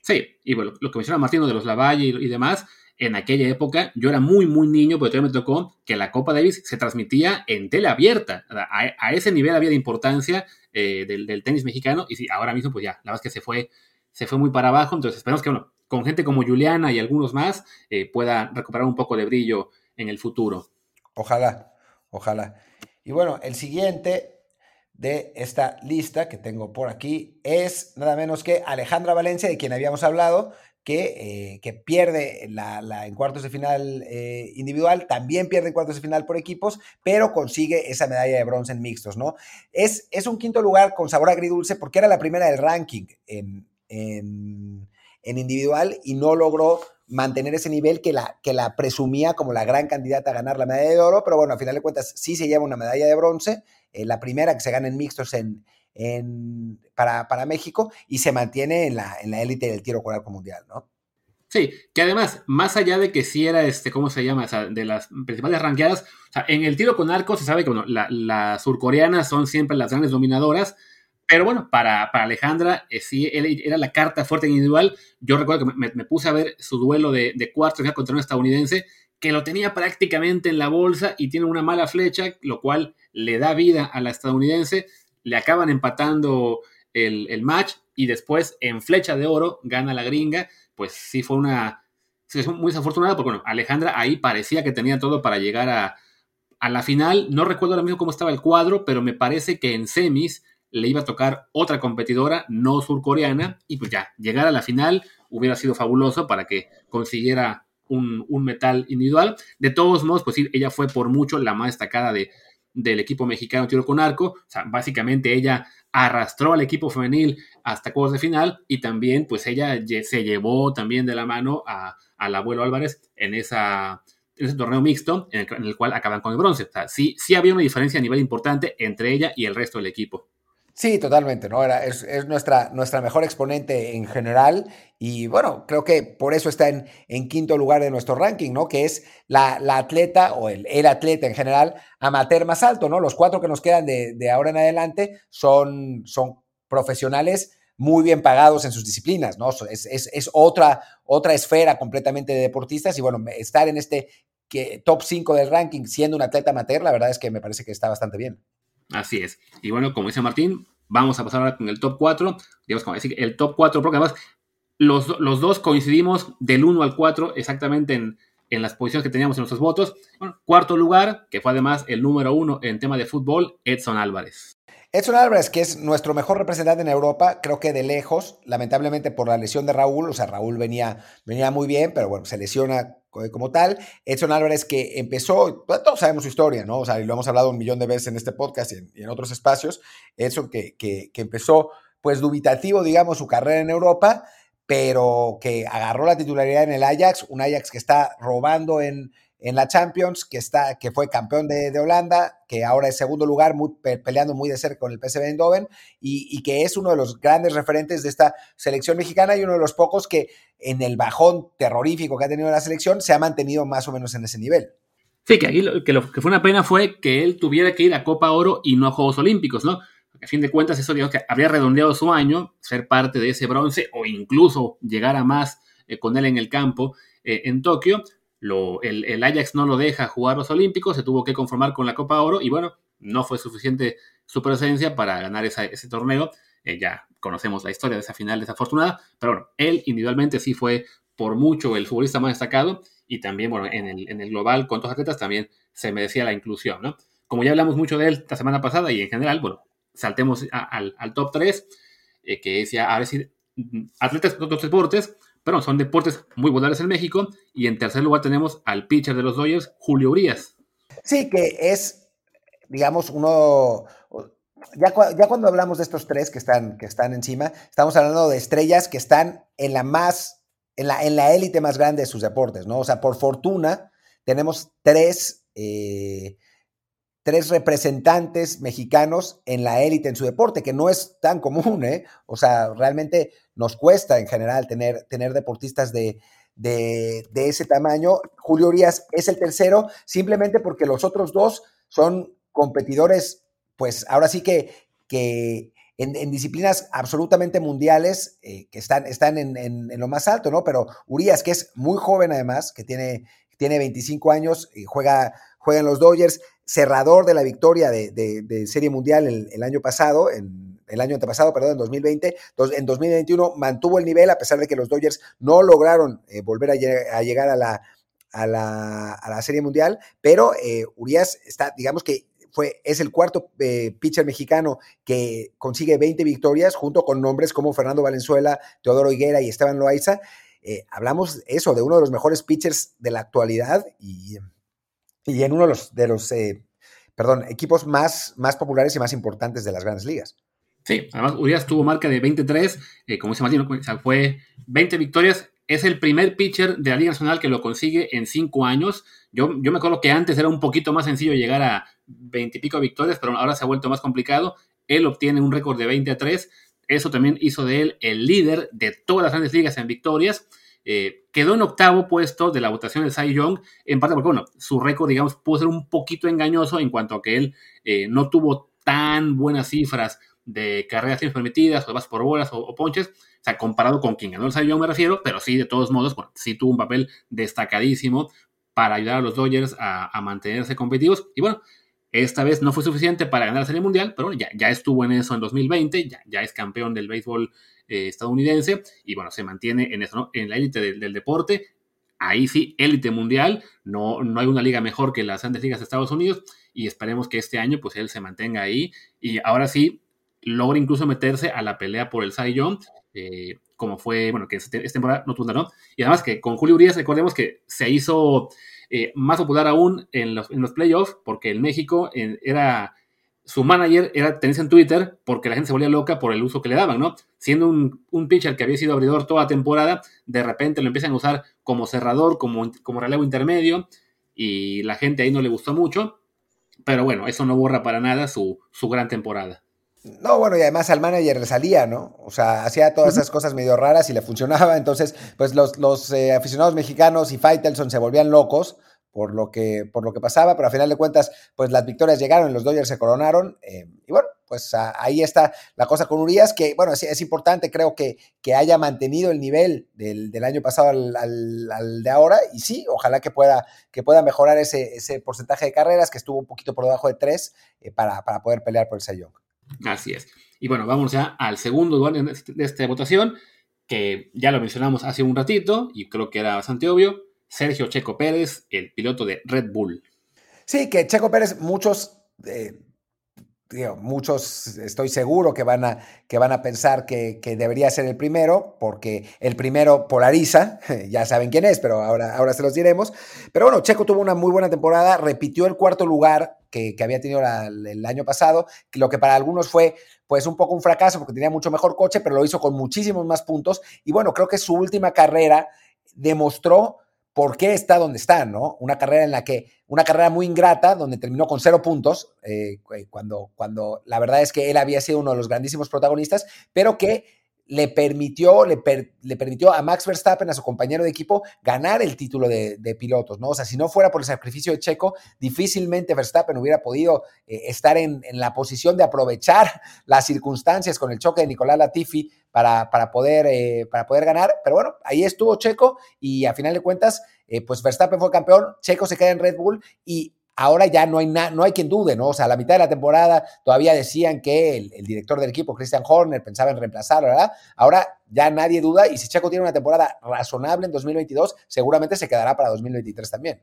[SPEAKER 2] Sí, y bueno, lo que menciona Martino de los Lavalle y demás, en aquella época, yo era muy, muy niño, pero todavía me tocó que la Copa Davis se transmitía en tele abierta. A, ese nivel había de importancia eh, del, tenis mexicano. Y ahora mismo, pues ya, la verdad es que se fue, se fue muy para abajo. Entonces, esperamos que, bueno, con gente como Juliana y algunos más, eh, pueda recuperar un poco de brillo en el futuro.
[SPEAKER 1] Ojalá, ojalá. Y bueno, el siguiente de esta lista que tengo por aquí es nada menos que Alejandra Valencia, de quien habíamos hablado, eh, que, pierde la, en cuartos de final eh, individual, también pierde en cuartos de final por equipos, pero consigue esa medalla de bronce en mixtos, ¿no? Es, es un quinto lugar con sabor agridulce porque era la primera del ranking en, en, individual y no logró mantener ese nivel que la, que la presumía como la gran candidata a ganar la medalla de oro, pero bueno, a final de cuentas sí se lleva una medalla de bronce, eh, la primera que se gana en mixtos en, en, para, para, México y se mantiene en la, en la élite del tiro con arco mundial, ¿no?
[SPEAKER 2] Sí, que además, más allá de que si era, este, ¿cómo se llama? De las principales ranqueadas, o sea, en el tiro con arco se sabe que bueno, las surcoreanas son siempre las grandes dominadoras, pero bueno, para, para Alejandra, eh, sí, era la carta fuerte individual. Yo recuerdo que me, puse a ver su duelo de, de cuartos contra un estadounidense que lo tenía prácticamente en la bolsa y tiene una mala flecha, lo cual le da vida a la estadounidense. Le acaban empatando el, el match y después en flecha de oro gana la gringa. Pues sí fue una... Sí, muy desafortunada porque bueno, Alejandra ahí parecía que tenía todo para llegar a, a la final. No recuerdo ahora mismo cómo estaba el cuadro, pero me parece que en semis le iba a tocar otra competidora no surcoreana y pues ya, llegar a la final hubiera sido fabuloso para que consiguiera un, metal individual. De todos modos, pues sí, ella fue por mucho la más destacada de, del equipo mexicano tiro con arco. O sea, básicamente ella arrastró al equipo femenil hasta cuartos de final y también pues ella se llevó también de la mano a, al abuelo Álvarez en esa en ese torneo mixto en el, cual acaban con el bronce. O sea, sí, sí había una diferencia a nivel importante entre ella y el resto del equipo.
[SPEAKER 1] Sí, totalmente, ¿no? Era, es, nuestra, nuestra mejor exponente en general y bueno, creo que por eso está en, en quinto lugar de nuestro ranking, ¿no? Que es la, atleta o el, el, atleta en general amateur más alto, ¿no? Los cuatro que nos quedan de, de ahora en adelante son, son profesionales muy bien pagados en sus disciplinas, ¿no? Es, es, es, otra, otra esfera completamente de deportistas y bueno, estar en este que, top 5 del ranking siendo un atleta amateur, la verdad es que me parece que está bastante bien.
[SPEAKER 2] Así es. Y bueno, como dice Martín, vamos a pasar ahora con el top 4. Digamos, como decir, el top 4, porque además los, los dos coincidimos del 1 al 4 exactamente en, en las posiciones que teníamos en nuestros votos. Cuarto lugar, que fue además el número uno en tema de fútbol, Edson Álvarez.
[SPEAKER 1] Edson Álvarez, que es nuestro mejor representante en Europa, creo que de lejos, lamentablemente por la lesión de Raúl, o sea, Raúl venía, venía muy bien, pero bueno, se lesiona como tal. Edson Álvarez que empezó, todos sabemos su historia, ¿no? O sea, y lo hemos hablado un millón de veces en este podcast y en, otros espacios. Edson que, que, que empezó, pues, dubitativo, digamos, su carrera en Europa, pero que agarró la titularidad en el Ajax, un Ajax que está robando en, en la Champions, que, está, que fue campeón de, de Holanda, que ahora es segundo lugar, peleando muy de cerca con el PSV Eindhoven, y, y, que es uno de los grandes referentes de esta selección mexicana y uno de los pocos que en el bajón terrorífico que ha tenido la selección se ha mantenido más o menos en ese nivel.
[SPEAKER 2] Sí, que aquí lo que, lo que fue una pena fue que él tuviera que ir a Copa Oro y no a Juegos Olímpicos, ¿no? Porque a fin de cuentas eso digamos que habría redondeado su año, ser parte de ese bronce o incluso llegar a más eh, con él en el campo eh, en Tokio, lo, el, Ajax no lo deja jugar los Olímpicos, se tuvo que conformar con la Copa Oro y bueno, no fue suficiente su presencia para ganar ese torneo. Eh, ya conocemos la historia de esa final desafortunada, pero bueno, él individualmente sí fue por mucho el futbolista más destacado y también, bueno, en el, en el global con todos atletas también se merecía la inclusión, ¿no? Como ya hablamos mucho de él la semana pasada y en general, bueno, saltemos al, top 3, eh, que es ya, a decir, atletas de otros deportes, pero son deportes muy populares en México. Y en tercer lugar tenemos al pitcher de los Dodgers, Julio Urias.
[SPEAKER 1] Sí, que es, digamos, uno... Ya, cuando hablamos de estos tres que están, que están encima, estamos hablando de estrellas que están en la más, en la, en la élite más grande de sus deportes, ¿no? O sea, por fortuna, tenemos tres, eh, tres representantes mexicanos en la élite en su deporte, que no es tan común, ¿eh? O sea, realmente nos cuesta en general tener, tener deportistas de, de, ese tamaño. Julio Urias es el tercero, simplemente porque los otros dos son competidores, pues ahora sí que, que en, disciplinas absolutamente mundiales eh, que están, están en, en, lo más alto, ¿no? Pero Urias, que es muy joven además, que tiene, tiene 25 años, y juega, juega en los Dodgers, cerrador de la victoria de, Serie Mundial el, año pasado, en, el año antepasado, perdón, en 2020. en 2021 mantuvo el nivel a pesar de que los Dodgers no lograron eh, volver a, llegar a la, a la, Serie Mundial, pero eh, Urias está, digamos que fue, es el cuarto eh, pitcher mexicano que consigue 20 victorias, junto con nombres como Fernando Valenzuela, Teodoro Higuera y Esteban Loaiza. hablamos eso, de uno de los mejores pitchers de la actualidad y y en uno de los, de los perdón, equipos más, más populares y más importantes de las grandes ligas.
[SPEAKER 2] Sí, además Urias tuvo marca de 23, eh, como dice Martín, fue 20 victorias es el primer pitcher de la Liga Nacional que lo consigue en cinco años. Yo, yo me acuerdo que antes era un poquito más sencillo llegar a veintipico victorias, pero ahora se ha vuelto más complicado. Él obtiene un récord de 20 a 3. Eso también hizo de él el líder de todas las grandes ligas en victorias. Eh, quedó en octavo puesto de la votación del Cy Young, en parte porque, bueno, su récord, digamos, pudo ser un poquito engañoso en cuanto a que él eh, no tuvo tan buenas cifras de carreras permitidas, o vas por bolas o, ponches, o sea, comparado con quien ganó el Cy me refiero, pero sí, de todos modos, bueno, sí tuvo un papel destacadísimo para ayudar a los Dodgers a, mantenerse competitivos. Y bueno, esta vez no fue suficiente para ganar la Serie Mundial, pero bueno, ya, ya estuvo en eso en 2020, ya, ya es campeón del béisbol eh, estadounidense y bueno, se mantiene en, eso, en la élite del, deporte. Ahí sí, élite mundial, no, no hay una liga mejor que las grandes ligas de Estados Unidos y esperemos que este año pues él se mantenga ahí y ahora sí logra incluso meterse a la pelea por el Cy Young, eh, como fue, bueno, que esta temporada no tuvo, ¿no? Y además que con Julio Urias, recordemos que se hizo eh, más popular aún en los, en los playoffs, porque en México era su manager era en Twitter porque la gente se volvía loca por el uso que le daban, ¿no? Siendo un, un pitcher que había sido abridor toda temporada, de repente lo empiezan a usar como cerrador, como, como relevo intermedio, y la gente ahí no le gustó mucho, pero bueno, eso no borra para nada su, su gran temporada.
[SPEAKER 1] No, bueno, y además al manager le salía, ¿no? O sea, hacía todas esas cosas medio raras y le funcionaba. Entonces, pues los, los eh, aficionados mexicanos y Faitelson se volvían locos por lo que, por lo que pasaba, pero a final de cuentas, pues las victorias llegaron, los Dodgers se coronaron, eh, y bueno, pues ahí está la cosa con Urias, que bueno, es, es importante, creo que, que haya mantenido el nivel del, del año pasado al, al, de ahora, y sí, ojalá que pueda, que pueda mejorar ese, ese porcentaje de carreras, que estuvo un poquito por debajo de tres, eh, para, para, poder pelear por el Cy
[SPEAKER 2] Así es. Y bueno, vamos ya al segundo lugar de esta votación, que ya lo mencionamos hace un ratito, y creo que era bastante obvio, Sergio Checo Pérez, el piloto de Red Bull.
[SPEAKER 1] Sí, que Checo Pérez, muchos, eh, muchos estoy seguro que van a, que van a pensar que, debería ser el primero, porque el primero polariza, ya saben quién es, pero ahora, ahora se los diremos. Pero bueno, Checo tuvo una muy buena temporada, repitió el cuarto lugar que, había tenido el año pasado, lo que para algunos fue pues un poco un fracaso porque tenía mucho mejor coche, pero lo hizo con muchísimos más puntos. Y bueno, creo que su última carrera demostró por qué está donde está, ¿no? Una carrera en la que, una carrera muy ingrata, donde terminó con cero puntos, eh, cuando, cuando la verdad es que él había sido uno de los grandísimos protagonistas, pero que le permitió, le, le, permitió a Max Verstappen, a su compañero de equipo, ganar el título de, pilotos, ¿no? O sea, si no fuera por el sacrificio de Checo, difícilmente Verstappen hubiera podido eh, estar en, en, la posición de aprovechar las circunstancias con el choque de Nicolás Latifi para, para, poder, eh, para poder ganar. Pero bueno, ahí estuvo Checo y a final de cuentas, eh, pues Verstappen fue campeón, Checo se queda en Red Bull y ahora ya no hay, no hay quien dude, ¿no? O sea, a la mitad de la temporada todavía decían que el, director del equipo, Christian Horner, pensaba en reemplazarlo, ¿verdad? Ahora ya nadie duda y si Checo tiene una temporada razonable en 2022, seguramente se quedará para 2023 también.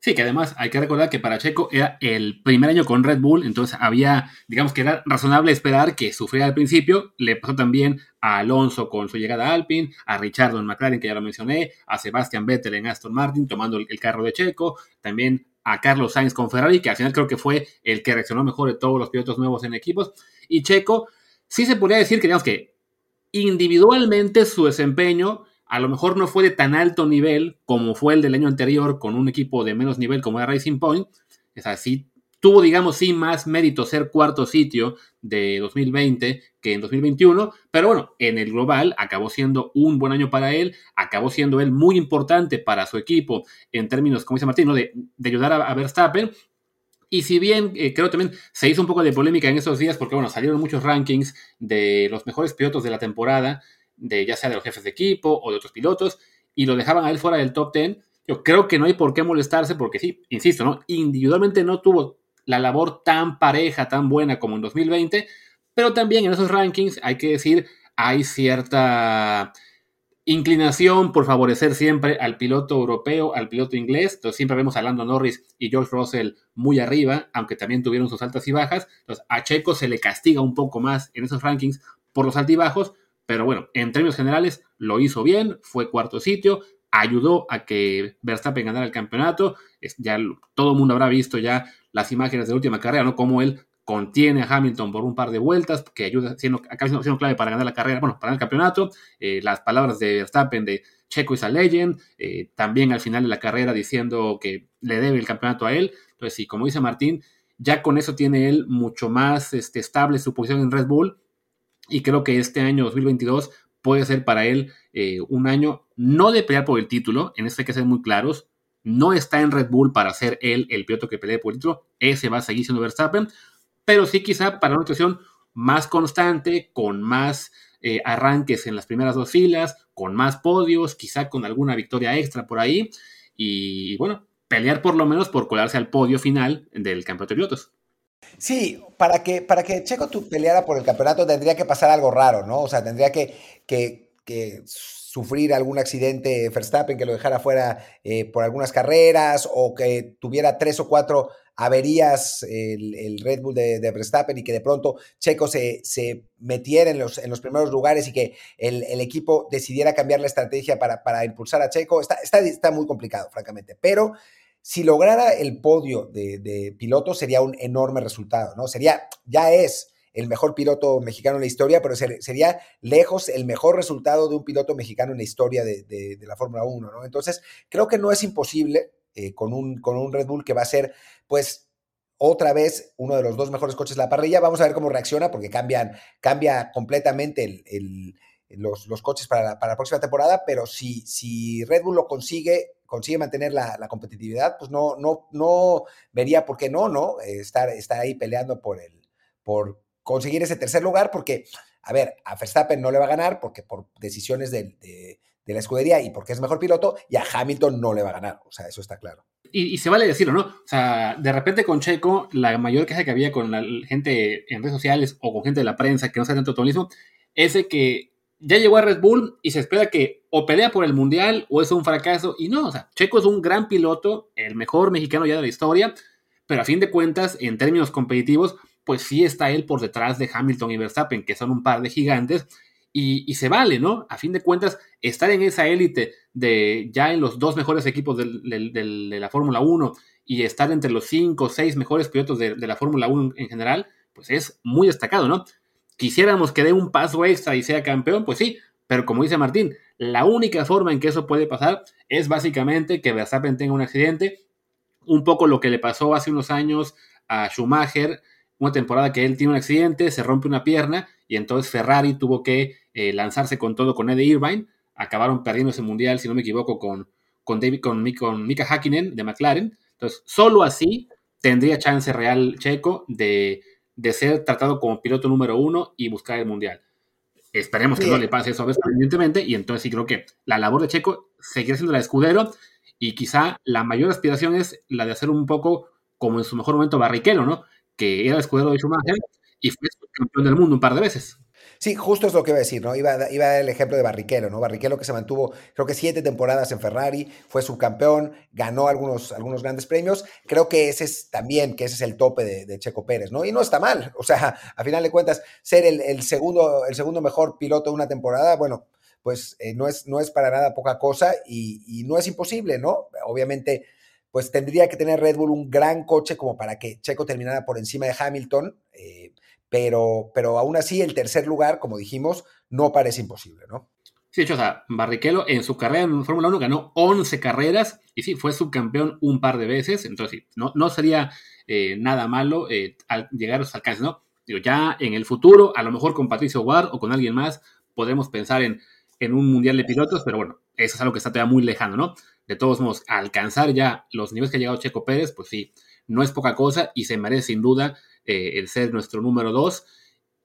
[SPEAKER 2] Sí, que además hay que recordar que para Checo era el primer año con Red Bull, entonces había, digamos que era razonable esperar que sufriera al principio. Le pasó también a Alonso con su llegada a Alpine, a Richard en McLaren, que ya lo mencioné, a Sebastian Vettel en Aston Martin, tomando el, carro de Checo, también a Carlos Sainz con Ferrari, que al final creo que fue el que reaccionó mejor de todos los pilotos nuevos en equipos. Y Checo, sí se podría decir que, digamos que individualmente su desempeño a lo mejor no fue de tan alto nivel como fue el del año anterior con un equipo de menos nivel como era Racing Point. Es así, tuvo, digamos, sí más mérito ser cuarto sitio de 2020 que en 2021, pero bueno, en el global acabó siendo un buen año para él, acabó siendo él muy importante para su equipo en términos, como dice Martín, de, ayudar a, Verstappen. Y si bien eh, creo también se hizo un poco de polémica en esos días, porque bueno, salieron muchos rankings de los mejores pilotos de la temporada, de ya sea de los jefes de equipo o de otros pilotos, y lo dejaban a él fuera del top 10. Yo creo que no hay por qué molestarse porque sí, insisto, ¿no? Individualmente no tuvo la labor tan pareja, tan buena como en 2020, pero también en esos rankings hay que decir, hay cierta inclinación por favorecer siempre al piloto europeo, al piloto inglés. Entonces siempre vemos a Lando Norris y George Russell muy arriba, aunque también tuvieron sus altas y bajas. Entonces a Checo se le castiga un poco más en esos rankings por los altibajos, pero bueno, en términos generales lo hizo bien, fue cuarto sitio, ayudó a que Verstappen ganara el campeonato. Ya todo el mundo habrá visto ya las imágenes de la última carrera, ¿no? Cómo él contiene a Hamilton por un par de vueltas, que ayuda, siendo, acaba siendo, clave para ganar la carrera, bueno, para ganar el campeonato. Eh, las palabras de Verstappen de Checo es a legend, eh, también al final de la carrera diciendo que le debe el campeonato a él. Entonces, sí, como dice Martín, ya con eso tiene él mucho más este, estable su posición en Red Bull y creo que este año 2022 puede ser para él eh, un año no de pelear por el título, en este hay que ser muy claros, no está en Red Bull para ser él el piloto que pelee por el título, ese va a seguir siendo Verstappen, pero sí quizá para una situación más constante, con más eh, arranques en las primeras dos filas, con más podios, quizá con alguna victoria extra por ahí, y bueno, pelear por lo menos por colarse al podio final del campeonato de pilotos.
[SPEAKER 1] Sí, para que, para que Checo tu peleara por el campeonato tendría que pasar algo raro, ¿no? O sea, tendría que, que, sufrir algún accidente Verstappen que lo dejara fuera eh, por algunas carreras o que tuviera tres o cuatro averías el, Red Bull de, Verstappen y que de pronto Checo se, se metiera en los, en los, primeros lugares y que el, equipo decidiera cambiar la estrategia para, para impulsar a Checo. Está, está, está muy complicado, francamente, pero si lograra el podio de, piloto sería un enorme resultado, ¿no? Sería, ya es el mejor piloto mexicano en la historia, pero sería lejos el mejor resultado de un piloto mexicano en la historia de, la Fórmula 1, ¿no? Entonces, creo que no es imposible eh, con, un, con un Red Bull que va a ser, pues, otra vez uno de los dos mejores coches de la parrilla. Vamos a ver cómo reacciona, porque cambian, cambia completamente el, los, coches para la, para próxima temporada, pero si, si Red Bull lo consigue, consigue mantener la, competitividad, pues no, no, no vería por qué no, ¿no? Estar, estar ahí peleando por, el, por conseguir ese tercer lugar, porque, a ver, a Verstappen no le va a ganar porque por decisiones de, de, la escudería y porque es mejor piloto, y a Hamilton no le va a ganar, o sea, eso está claro.
[SPEAKER 2] Y, se vale decirlo, ¿no? O sea, de repente con Checo, la mayor queja que había con la gente en redes sociales o con gente de la prensa que no sabe tanto mismo, es de que ya llegó a Red Bull y se espera que o pelea por el Mundial o es un fracaso. Y no, o sea, Checo es un gran piloto, el mejor mexicano ya de la historia, pero a fin de cuentas, en términos competitivos, pues sí está él por detrás de Hamilton y Verstappen, que son un par de gigantes, y, se vale, ¿no? A fin de cuentas, estar en esa élite de ya en los dos mejores equipos de, la Fórmula 1 y estar entre los cinco o seis mejores pilotos de, la Fórmula 1 en general, pues es muy destacado, ¿no? quisiéramos que dé un paso extra y sea campeón, pues sí, pero como dice Martín, la única forma en que eso puede pasar es básicamente que Verstappen tenga un accidente, un poco lo que le pasó hace unos años a Schumacher, una temporada que él tiene un accidente, se rompe una pierna y entonces Ferrari tuvo que eh, lanzarse con todo con Eddie Irvine, acabaron perdiendo ese mundial, si no me equivoco, con, con, David, con, con Mika Hakkinen de McLaren. Entonces, solo así tendría chance real Checo de de ser tratado como piloto número uno y buscar el mundial. Esperemos que no le pase eso a evidentemente, y entonces sí creo que la labor de Checo seguirá siendo la de escudero, y quizá la mayor aspiración es la de hacer un poco como en su mejor momento Barrichello, ¿no? Que era el escudero de Schumacher y fue campeón del mundo un par de veces.
[SPEAKER 1] Sí, justo es lo que iba a decir, ¿no? Iba, a dar el ejemplo de Barrichello, ¿no? Barrichello que se mantuvo, creo que siete temporadas en Ferrari, fue subcampeón, ganó algunos, algunos grandes premios. Creo que ese es también, que ese es el tope de, Checo Pérez, ¿no? Y no está mal, o sea, a final de cuentas, ser el, segundo, el segundo mejor piloto de una temporada, bueno, pues eh, no, es, no es para nada poca cosa y, no es imposible, ¿no? Obviamente, pues tendría que tener Red Bull un gran coche como para que Checo terminara por encima de Hamilton. Eh, pero, pero aún así el tercer lugar, como dijimos, no parece imposible, ¿no?
[SPEAKER 2] Sí, de hecho, o sea, Barrichello en su carrera en Fórmula 1 ganó 11 carreras y sí, fue subcampeón un par de veces, entonces sí, no, no sería eh, nada malo eh, al llegar a esos alcances, ¿no? Digo, ya en el futuro, a lo mejor con Patricio Ward o con alguien más, podemos pensar en, en un mundial de pilotos, pero bueno, eso es algo que está todavía muy lejano, ¿no? De todos modos, alcanzar ya los niveles que ha llegado Checo Pérez, pues sí, no es poca cosa y se merece sin duda eh, el ser nuestro número dos.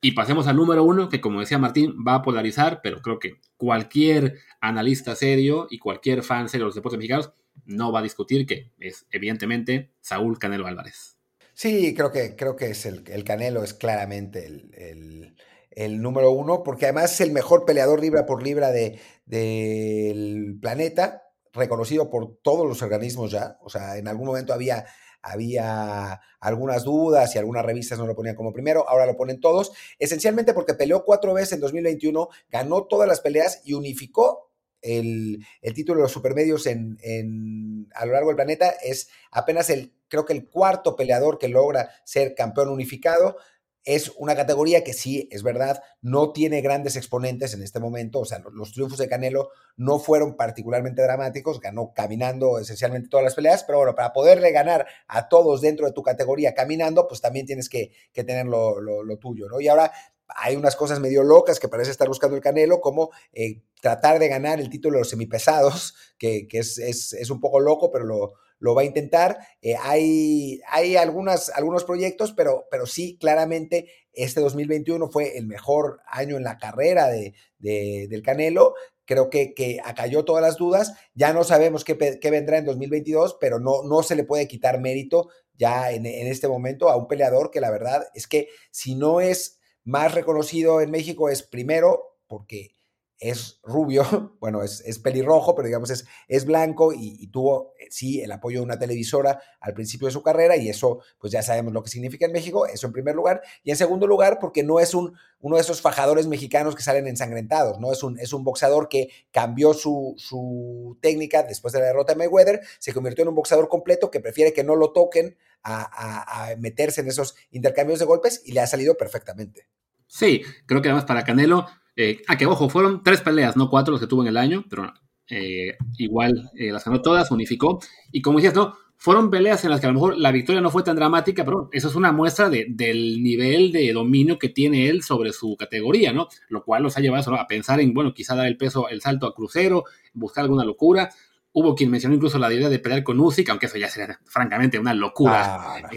[SPEAKER 2] Y pasemos al número uno, que como decía Martín, va a polarizar, pero creo que cualquier analista serio y cualquier fan serio de los deportes mexicanos no va a discutir que es evidentemente Saúl Canelo Álvarez.
[SPEAKER 1] Sí, creo que, creo que es el, Canelo es claramente el, número uno, porque además es el mejor peleador libra por libra del de, planeta, reconocido por todos los organismos ya. O sea, en algún momento había había algunas dudas y algunas revistas no lo ponían como primero, ahora lo ponen todos, esencialmente porque peleó cuatro veces en 2021, ganó todas las peleas y unificó el, título de los supermedios en, a lo largo del planeta, es apenas el, creo que el cuarto peleador que logra ser campeón unificado. Es una categoría que sí, es verdad, no tiene grandes exponentes en este momento, o sea, los triunfos de Canelo no fueron particularmente dramáticos, ganó caminando esencialmente todas las peleas, pero bueno, para poderle ganar a todos dentro de tu categoría caminando, pues también tienes que, tener lo, tuyo, ¿no? Y ahora hay unas cosas medio locas que parece estar buscando el Canelo, como eh, tratar de ganar el título de los semipesados, que, es, es un poco loco, pero lo lo va a intentar. Eh, hay hay algunos proyectos, pero, pero sí, claramente este 2021 fue el mejor año en la carrera de, del Canelo. Creo que, que acalló todas las dudas. Ya no sabemos qué, vendrá en 2022, pero no, no se le puede quitar mérito ya en, en este momento a un peleador que la verdad es que si no es más reconocido en México es primero porque es rubio, bueno, es, es pelirrojo, pero digamos es, es blanco y, tuvo, eh, sí, el apoyo de una televisora al principio de su carrera y eso, pues ya sabemos lo que significa en México, eso en primer lugar. Y en segundo lugar, porque no es un, uno de esos fajadores mexicanos que salen ensangrentados, ¿no? Es un, es un boxeador que cambió su, su técnica después de la derrota de Mayweather, se convirtió en un boxeador completo que prefiere que no lo toquen a, a meterse en esos intercambios de golpes y le ha salido perfectamente.
[SPEAKER 2] Sí, creo que además para Canelo eh, ah, que ojo, fueron tres peleas, no cuatro los que tuvo en el año, pero eh, igual eh, las ganó todas, unificó. Y como decías, no, fueron peleas en las que a lo mejor la victoria no fue tan dramática, pero eso es una muestra del nivel de dominio que tiene él sobre su categoría, ¿no? Lo cual los ha llevado a pensar en, bueno, quizá dar el peso, el salto a crucero, buscar alguna locura. Hubo quien mencionó incluso la idea de pelear con Usyk, aunque eso ya sería francamente una locura ah,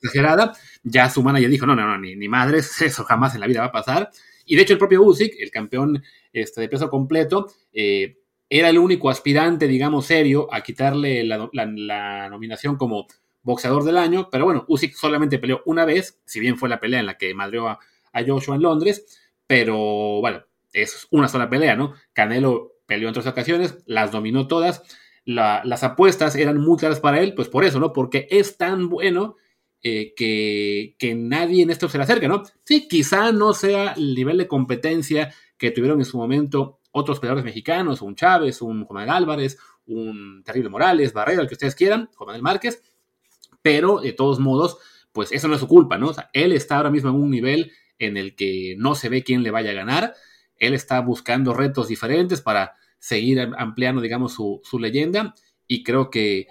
[SPEAKER 2] exagerada. Ya su manager dijo, no, no, no, ni, ni madres, eso jamás en la vida va a pasar. Y de hecho el propio Usyk, el campeón este, de peso completo, eh, era el único aspirante, digamos, serio a quitarle la, nominación como boxeador del año, pero bueno, Usyk solamente peleó una vez, si bien fue la pelea en la que madrió a, Joshua en Londres, pero bueno, es una sola pelea, ¿no? Canelo peleó en tres ocasiones, las dominó todas, las apuestas eran muy claras para él, pues por eso, ¿no? Porque es tan bueno eh, que, nadie en esto se le acerque, ¿no? Sí, quizá no sea el nivel de competencia que tuvieron en su momento otros peleadores mexicanos, un Chávez, un Juan Álvarez, un Terrible Morales, Barrera, el que ustedes quieran, Juan Márquez, pero de todos modos, pues eso no es su culpa, ¿no? O sea, él está ahora mismo en un nivel en el que no se ve quién le vaya a ganar, él está buscando retos diferentes para seguir ampliando, digamos, su, su leyenda, y creo que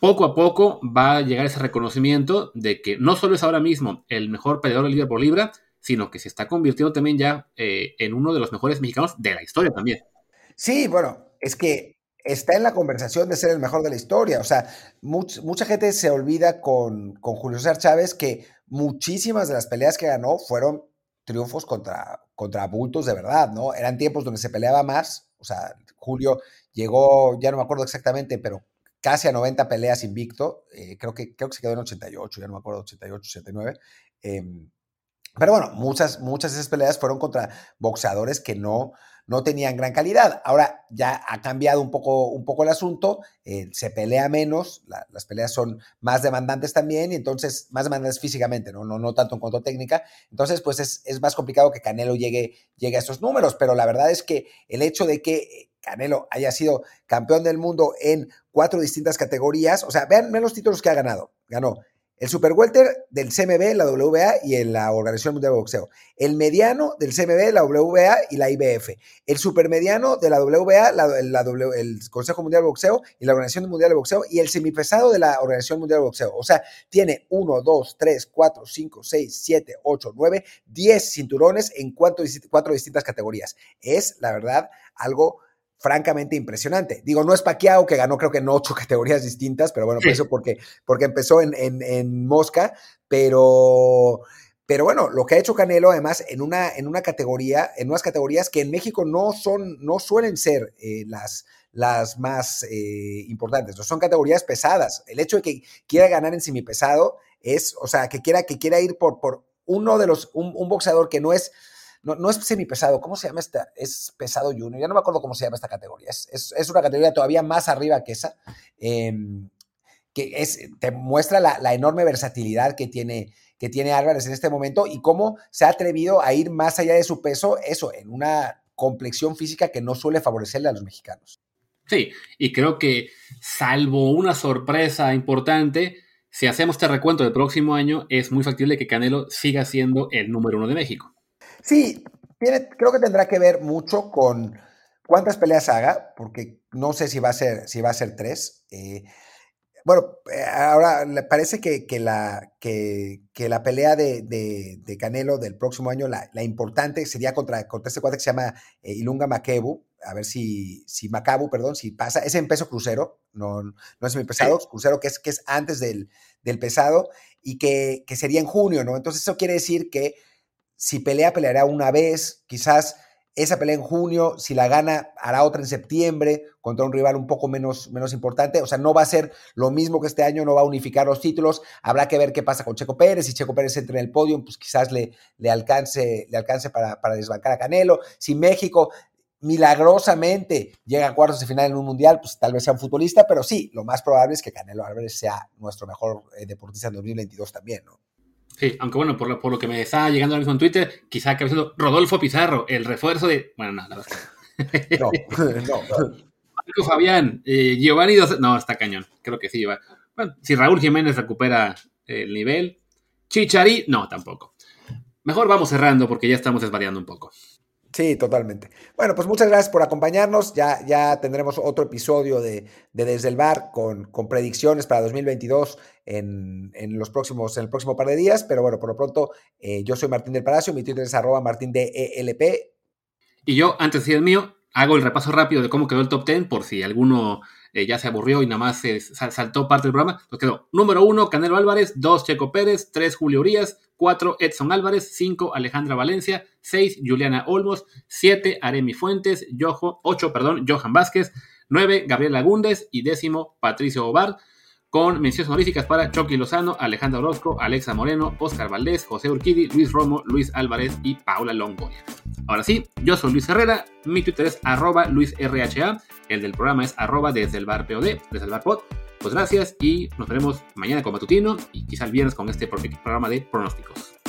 [SPEAKER 2] poco a poco va a llegar ese reconocimiento de que no solo es ahora mismo el mejor peleador de libra por libra, sino que se está convirtiendo también ya eh, en uno de los mejores mexicanos de la historia también.
[SPEAKER 1] Sí, bueno, es que está en la conversación de ser el mejor de la historia. O sea, mucha gente se olvida con, con, Julio César Chávez que muchísimas de las peleas que ganó fueron triunfos contra, contra bultos de verdad, ¿no? Eran tiempos donde se peleaba más. O sea, Julio llegó, ya no me acuerdo exactamente, pero casi a 90 peleas invicto. Eh, creo, que, creo que se quedó en 88, ya no me acuerdo, 88, 89. Em, pero bueno, muchas, muchas de esas peleas fueron contra boxeadores que no, no tenían gran calidad. Ahora ya ha cambiado un poco, un poco el asunto, eh, se pelea menos, las peleas son más demandantes también, y entonces, más demandantes físicamente, ¿no? Tanto en cuanto técnica. Entonces, pues es, más complicado que Canelo llegue, llegue a esos números, pero la verdad es que el hecho de que Canelo haya sido campeón del mundo en cuatro distintas categorías. O sea, vean, los títulos que ha ganado. Ganó el Super Welter del CMB, la WBA y la Organización Mundial de Boxeo. El mediano del CMB, la WBA y la IBF. El supermediano de la WBA, la, el Consejo Mundial de Boxeo y la Organización Mundial de Boxeo. Y el semipesado de la Organización Mundial de Boxeo. O sea, tiene 1, 2, 3, 4, 5, 6, 7, 8, 9, 10 cinturones en cuatro distintas categorías. Es, la verdad, algo francamente impresionante. Digo, no es Paquiao, que ganó creo que en ocho categorías distintas, pero bueno, por eso porque, porque empezó en, en, Mosca, pero, pero bueno, lo que ha hecho Canelo además en una, en una categoría, en unas categorías que en México no son, no suelen ser eh, las, las más eh, importantes, no son categorías pesadas. El hecho de que quiera ganar en semipesado es, o sea, que quiera, que quiera ir por, por uno de los, un, un boxeador que no es no, no es semipesado, ¿cómo se llama esta? Es pesado junior, ya no me acuerdo cómo se llama esta categoría, es, una categoría todavía más arriba que esa, em, que es, te muestra la, enorme versatilidad que tiene, que tiene Álvarez en este momento y cómo se ha atrevido a ir más allá de su peso, eso, en una complexión física que no suele favorecerle a los mexicanos.
[SPEAKER 2] Sí, y creo que salvo una sorpresa importante, si hacemos este recuento del próximo año, es muy factible que Canelo siga siendo el número uno de México.
[SPEAKER 1] Sí, creo que tendrá que ver mucho con cuántas peleas haga, porque no sé si va a ser, si va a ser tres. Eh, bueno, eh, ahora parece que, la, que, la pelea de, Canelo del próximo año, la, importante sería contra, contra este cuate que se llama eh, Ilunga Makebu, a ver si, si Macabu, perdón, si pasa, es en peso crucero, no, no es mi pesado, crucero que es, que es antes del, del pesado y que, que, sería en junio, ¿no? Entonces eso quiere decir que si pelea, peleará una vez, quizás esa pelea en junio, si la gana, hará otra en septiembre contra un rival un poco menos, menos importante. O sea, no va a ser lo mismo que este año, no va a unificar los títulos. Habrá que ver qué pasa con Checo Pérez. Si Checo Pérez entra en el podio, pues quizás le, le alcance, le alcance para, para desbancar a Canelo. Si México milagrosamente llega a cuartos de final en un mundial, pues tal vez sea un futbolista, pero sí, lo más probable es que Canelo Álvarez sea nuestro mejor eh, deportista en 2022 también, ¿no?
[SPEAKER 2] Sí, aunque bueno, por lo, por lo que me está llegando ahora mismo en Twitter, quizá que siendo Rodolfo Pizarro, el refuerzo de. Bueno, no, la verdad. No, no. Marco Fabián, eh, Giovanni Dos. No, está cañón. Creo que sí. Va. Bueno, si Raúl Jiménez recupera el nivel. Chichari, no, tampoco. Mejor vamos cerrando porque ya estamos desvariando un poco.
[SPEAKER 1] Sí, totalmente. Bueno, pues muchas gracias por acompañarnos. Ya, ya tendremos otro episodio de, Desde el Bar con, con predicciones para 2022 en, en, los próximos, en el próximo par de días. Pero bueno, por lo pronto, eh, yo soy Martín del Palacio, mi Twitter es arroba martindelp.
[SPEAKER 2] Y yo, antes de el mío, hago el repaso rápido de cómo quedó el top 10 por si alguno eh, ya se aburrió y nada más saltó parte del programa. Nos quedó número 1, Canelo Álvarez, 2, Checo Pérez, 3, Julio Urias, 4, Edson Álvarez, 5, Alejandra Valencia, 6, Juliana Olmos, 7, Aremi Fuentes, 8, perdón, Johan Vázquez, 9, Gabriel Lagúndez y décimo, Patricio Obar con menciones honoríficas para Chucky Lozano, Alejandro Orozco, Alexa Moreno, Oscar Valdés, José Urquidi, Luis Romo, Luis Álvarez y Paula Longoria. Ahora sí, yo soy Luis Herrera, mi Twitter es arroba LuisRHA, el del programa es arroba desde el bar POD, desde el bar pod. Pues gracias y nos veremos mañana con Matutino y quizás el viernes con este programa de pronósticos.